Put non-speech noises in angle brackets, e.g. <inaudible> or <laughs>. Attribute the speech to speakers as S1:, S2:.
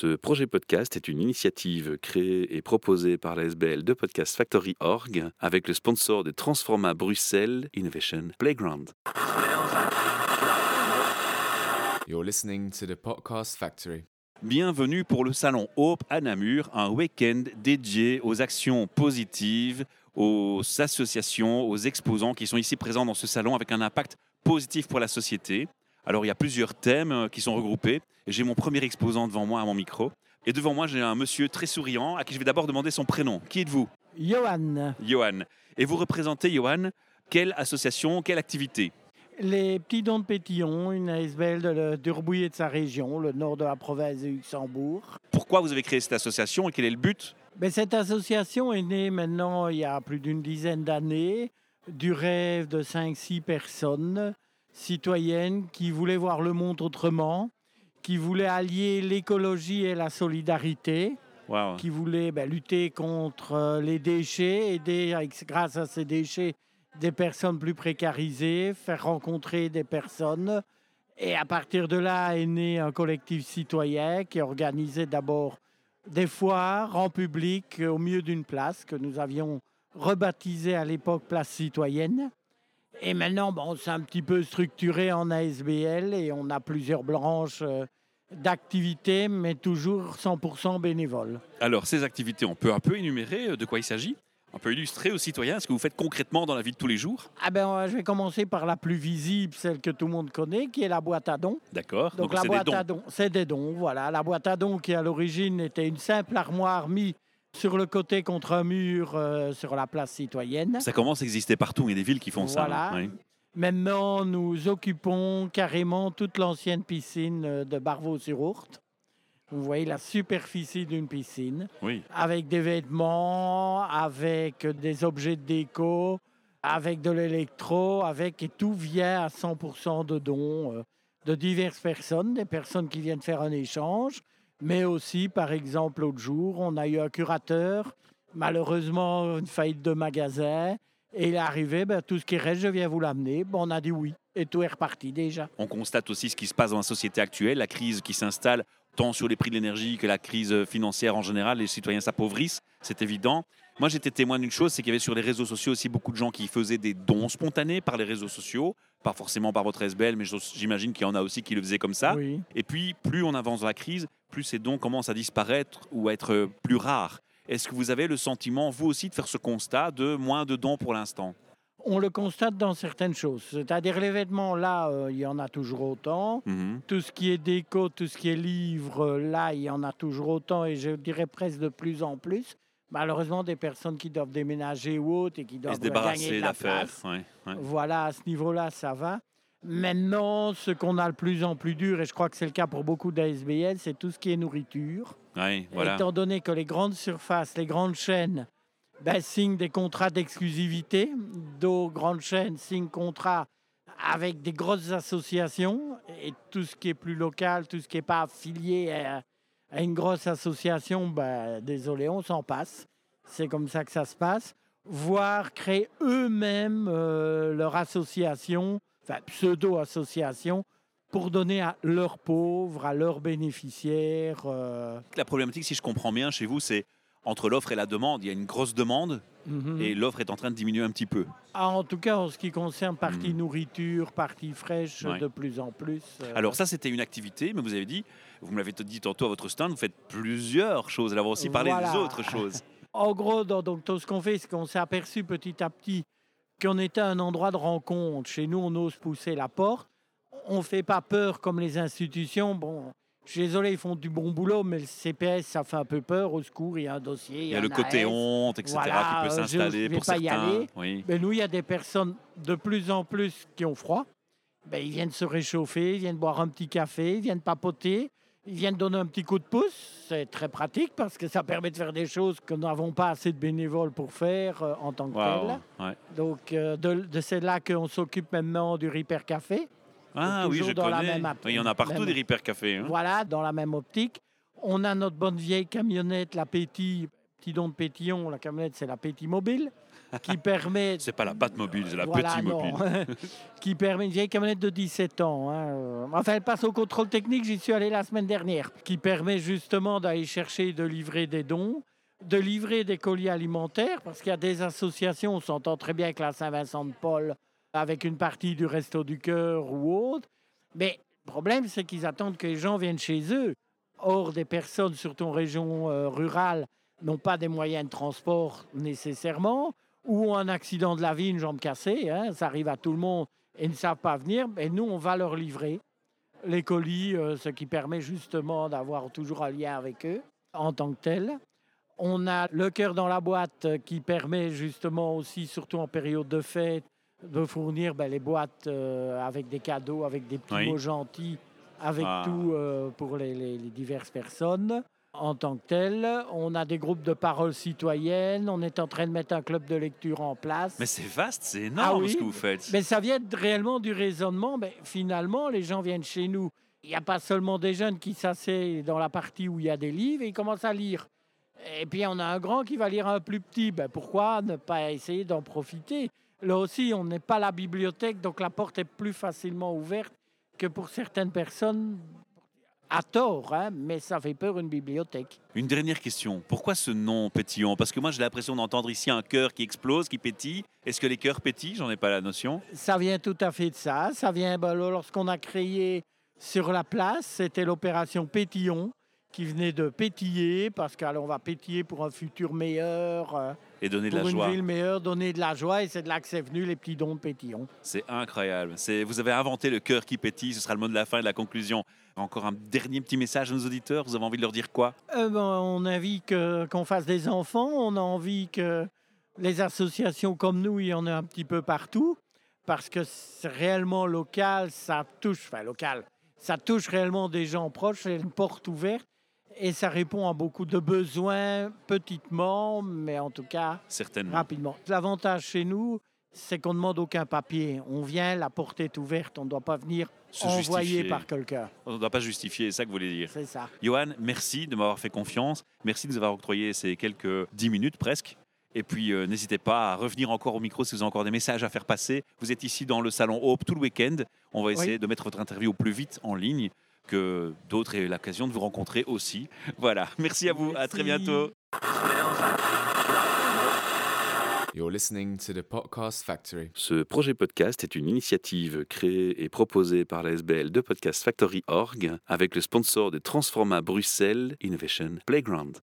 S1: Ce projet podcast est une initiative créée et proposée par la SBL de Podcast Factory Org avec le sponsor de Transforma Bruxelles Innovation Playground.
S2: You're listening to the Podcast Factory.
S1: Bienvenue pour le Salon Hope à Namur, un week-end dédié aux actions positives, aux associations, aux exposants qui sont ici présents dans ce salon avec un impact positif pour la société. Alors il y a plusieurs thèmes euh, qui sont regroupés. J'ai mon premier exposant devant moi à mon micro. Et devant moi, j'ai un monsieur très souriant à qui je vais d'abord demander son prénom. Qui êtes-vous?
S3: Johan,
S1: Johan. Et vous représentez, Johan, quelle association, quelle activité?
S3: Les petits dons de Pétillon, une ASBL d'Urbouille et de sa région, le nord de la province de Luxembourg.
S1: Pourquoi vous avez créé cette association et quel est le but?
S3: Mais cette association est née maintenant il y a plus d'une dizaine d'années du rêve de 5-6 personnes citoyennes qui voulaient voir le monde autrement, qui voulaient allier l'écologie et la solidarité,
S1: Wow.
S3: qui voulaient ben, lutter contre euh, les déchets, aider grâce à ces déchets des personnes plus précarisées, faire rencontrer des personnes. Et à partir de là est né un collectif citoyen qui organisait d'abord des foires en public euh, au milieu d'une place que nous avions rebaptisée à l'époque place citoyenne. Et maintenant, bon, c'est un petit peu structuré en ASBL et on a plusieurs branches euh, d'activités, mais toujours 100% bénévoles.
S1: Alors, ces activités, on peut un peu énumérer euh, de quoi il s'agit? On peut illustrer aux citoyens ce que vous faites concrètement dans la vie de tous les jours?
S3: Ah ben, euh, je vais commencer par la plus visible, celle que tout le monde connaît, qui est la boîte à dons.
S1: D'accord
S3: Donc,
S1: Donc,
S3: la
S1: des
S3: boîte
S1: dons.
S3: à dons, c'est des dons, voilà. La boîte à dons qui à l'origine était une simple armoire mise sur le côté contre un mur euh, sur la place citoyenne.
S1: Ça commence à exister partout. Il y a des villes qui font
S3: Voilà.
S1: ça. hein. Oui.
S3: Maintenant, nous occupons carrément toute l'ancienne piscine euh, de Barvaux-sur-Ourthe. Vous voyez la superficie d'une piscine,
S1: oui.
S3: avec des vêtements, avec des objets de déco, avec de l'électro, avec et tout vient à 100% de dons euh, de diverses personnes, des personnes qui viennent faire un échange, mais aussi, par exemple, l'autre jour, on a eu un curateur, malheureusement une faillite de magasin, et il est arrivé, ben, tout ce qui reste, je viens vous l'amener. Bon, on a dit oui, et tout est reparti déjà.
S1: On constate aussi ce qui se passe dans la société actuelle, la crise qui s'installe tant sur les prix de l'énergie que la crise financière en général. Les citoyens s'appauvrissent, c'est évident. Moi, j'étais témoin d'une chose, c'est qu'il y avait sur les réseaux sociaux aussi beaucoup de gens qui faisaient des dons spontanés par les réseaux sociaux, pas forcément par votre SBL, mais j'imagine qu'il y en a aussi qui le faisaient comme ça.
S3: Oui.
S1: Et puis, plus on avance dans la crise, plus ces dons commencent à disparaître ou à être euh, plus rares. Est-ce que vous avez le sentiment, vous aussi, de faire ce constat de moins de dons pour l'instant?
S3: On le constate dans certaines choses. C'est-à-dire les vêtements, là, euh, il y en a toujours autant.
S1: Mhm.
S3: Tout ce qui est déco, tout ce qui est livre, euh, là, il y en a toujours autant et je dirais presque de plus en plus. Malheureusement, des personnes qui doivent déménager ou autres et qui
S1: Et
S3: doivent
S1: se
S3: gagner
S1: débarrasser
S3: de la place.
S1: ouais, ouais.
S3: Voilà, à ce niveau-là, ça va. Maintenant, ce qu'on a le plus en plus dur, et je crois que c'est le cas pour beaucoup d'ASBL, c'est tout ce qui est nourriture.
S1: Ouais, voilà.
S3: Étant donné que les grandes surfaces, les grandes chaînes ben, signent des contrats d'exclusivité, d'autres grandes chaînes signent contrats avec des grosses associations, et tout ce qui est plus local, tout ce qui n'est pas affilié à, à une grosse association, ben, désolé, on s'en passe. C'est comme ça que ça se passe. Voire créer eux-mêmes euh, leur association, enfin pseudo-association, pour donner à leurs pauvres, à leurs bénéficiaires. euh,
S1: La problématique, si je comprends bien, chez vous, c'est entre l'offre et la demande. Il y a une grosse demande
S3: mhm.
S1: et l'offre est en train de diminuer un petit peu.
S3: Ah, en tout cas, en ce qui concerne partie
S1: Mhm.
S3: nourriture, partie fraîche,
S1: Ouais.
S3: de plus en plus. euh,
S1: Alors ça, c'était une activité, mais vous avez dit, vous me l'avez dit tantôt à votre stand, vous faites plusieurs choses. Alors on va aussi parler
S3: Voilà.
S1: des autres choses. <laughs>
S3: En gros, dans- donc, tout ce qu'on fait, c'est qu'on s'est aperçu petit à petit qu'on était un endroit de rencontre. Chez nous, on ose pousser la porte. On ne fait pas peur comme les institutions. Bon, je suis désolé, ils font du bon boulot, mais le CPS, ça fait un peu peur. Au secours, il y a un dossier.
S1: Il y a le côté
S3: AS.
S1: honte, etc.
S3: Voilà,
S1: qui peut
S3: je- je
S1: s'installer pour
S3: pas y
S1: certains.
S3: aller.
S1: Oui.
S3: Mais nous, il y a des personnes de plus en plus qui ont froid. Ben, ils viennent se réchauffer, ils viennent boire un petit café, ils viennent papoter, ils viennent donner un petit coup de pouce. C'est très pratique parce que ça permet de faire des choses que nous n'avons pas assez de bénévoles pour faire euh, en tant que telles.
S1: Ouais.
S3: Donc, euh, de, de c'est là qu'on s'occupe maintenant du Repair Café.
S1: Ah oui, je
S3: dans la
S1: connais.
S3: même app-
S1: Oui, il y en a partout
S3: même-
S1: des Repair Café. hein.
S3: Voilà, dans la même optique. On a notre bonne vieille camionnette, la Péti, petit don de Pétillon. La camionnette, c'est la Péti Mobile. qui <laughs> permet
S1: C'est pas la Batmobile, c'est la
S3: Voilà,
S1: petite
S3: non.
S1: mobile. <laughs>
S3: qui permet une vieille camionnette de 17 ans. hein, Enfin, elle passe au contrôle technique, j'y suis allé la semaine dernière. Qui permet justement d'aller chercher de livrer des dons, de livrer des colis alimentaires, parce qu'il y a des associations, on s'entend très bien avec la Saint-Vincent de Paul, avec une partie du Resto du Cœur ou autre. Mais le problème, c'est qu'ils attendent que les gens viennent chez eux. Or, des personnes, surtout en région euh, rurale, n'ont pas des moyens de transport nécessairement, ou ont un accident de la vie, une jambe cassée, hein, ça arrive à tout le monde, et ne savent pas venir, et nous, on va leur livrer les colis, euh, ce qui permet justement d'avoir toujours un lien avec eux en tant que tel. On a le cœur dans la boîte euh, qui permet justement aussi, surtout en période de fête, de fournir ben, les boîtes euh, avec des cadeaux, avec des petits
S1: Oui.
S3: mots gentils, avec
S1: Ah.
S3: tout euh, pour les, les- les diverses personnes. En tant que tel, on a des groupes de parole citoyennes, on est en train de mettre un club de lecture en place.
S1: Mais c'est vaste, c'est énorme
S3: Ah oui.
S1: ce que vous faites.
S3: Mais ça vient réellement du raisonnement. Mais finalement, les gens viennent chez nous. Il n'y a pas seulement des jeunes qui s'asseyent dans la partie où il y a des livres et ils commencent à lire. Et puis on a un grand qui va lire un plus petit. Ben, pourquoi ne pas essayer d'en profiter? Là aussi, on n'est pas la bibliothèque, donc la porte est plus facilement ouverte que pour certaines personnes, à tort, hein, mais ça fait peur une bibliothèque.
S1: Une dernière question. Pourquoi ce nom pétillant? Parce que moi, j'ai l'impression d'entendre ici un cœur qui explose, qui pétille. Est-ce que les cœurs pétillent? J'en ai pas la notion.
S3: Ça vient tout à fait de ça. Ça vient ben, lorsqu'on a créé sur la place, c'était l'opération Pétillon qui venait de pétiller parce qu'on va pétiller pour un futur meilleur, euh,
S1: Et donner de
S3: pour
S1: la
S3: une
S1: joie.
S3: ville meilleure, donner de la joie et c'est de là que c'est venu les petits dons de Pétillon.
S1: C'est incroyable. C'est, vous avez inventé le cœur qui pétille. Ce sera le mot de la fin et de la conclusion. Encore un dernier petit message à nos auditeurs. Vous avez envie de leur dire quoi?
S3: Euh, ben, on a envie que- qu'on fasse des enfants, on a envie que les associations comme nous, il y en a un petit peu partout, parce que c'est réellement local, ça touche, enfin local, ça touche réellement des gens proches, c'est une porte ouverte, et ça répond à beaucoup de besoins, petitement, mais en tout cas
S1: Certainement.
S3: rapidement. L'avantage chez nous, c'est qu'on ne demande aucun papier. On vient, la porte est ouverte, on ne doit pas venir
S1: Se
S3: envoyé
S1: justifier.
S3: par quelqu'un.
S1: On ne doit pas justifier, c'est ça que vous voulez dire.
S3: C'est ça.
S1: Johan, merci de m'avoir fait confiance. Merci de nous avoir octroyé ces quelques 10 minutes presque. Et puis, euh, n'hésitez pas à revenir encore au micro si vous avez encore des messages à faire passer. Vous êtes ici dans le salon Hope tout le week-end. On va essayer de mettre votre interview au plus vite en ligne, que d'autres aient l'occasion de vous rencontrer aussi. <laughs> Voilà, merci à vous. À très bientôt.
S2: You're listening to the Podcast Factory.
S1: Ce projet podcast est une initiative créée et proposée par la SBL de Podcast Factory Org avec le sponsor de Transforma Bruxelles Innovation Playground.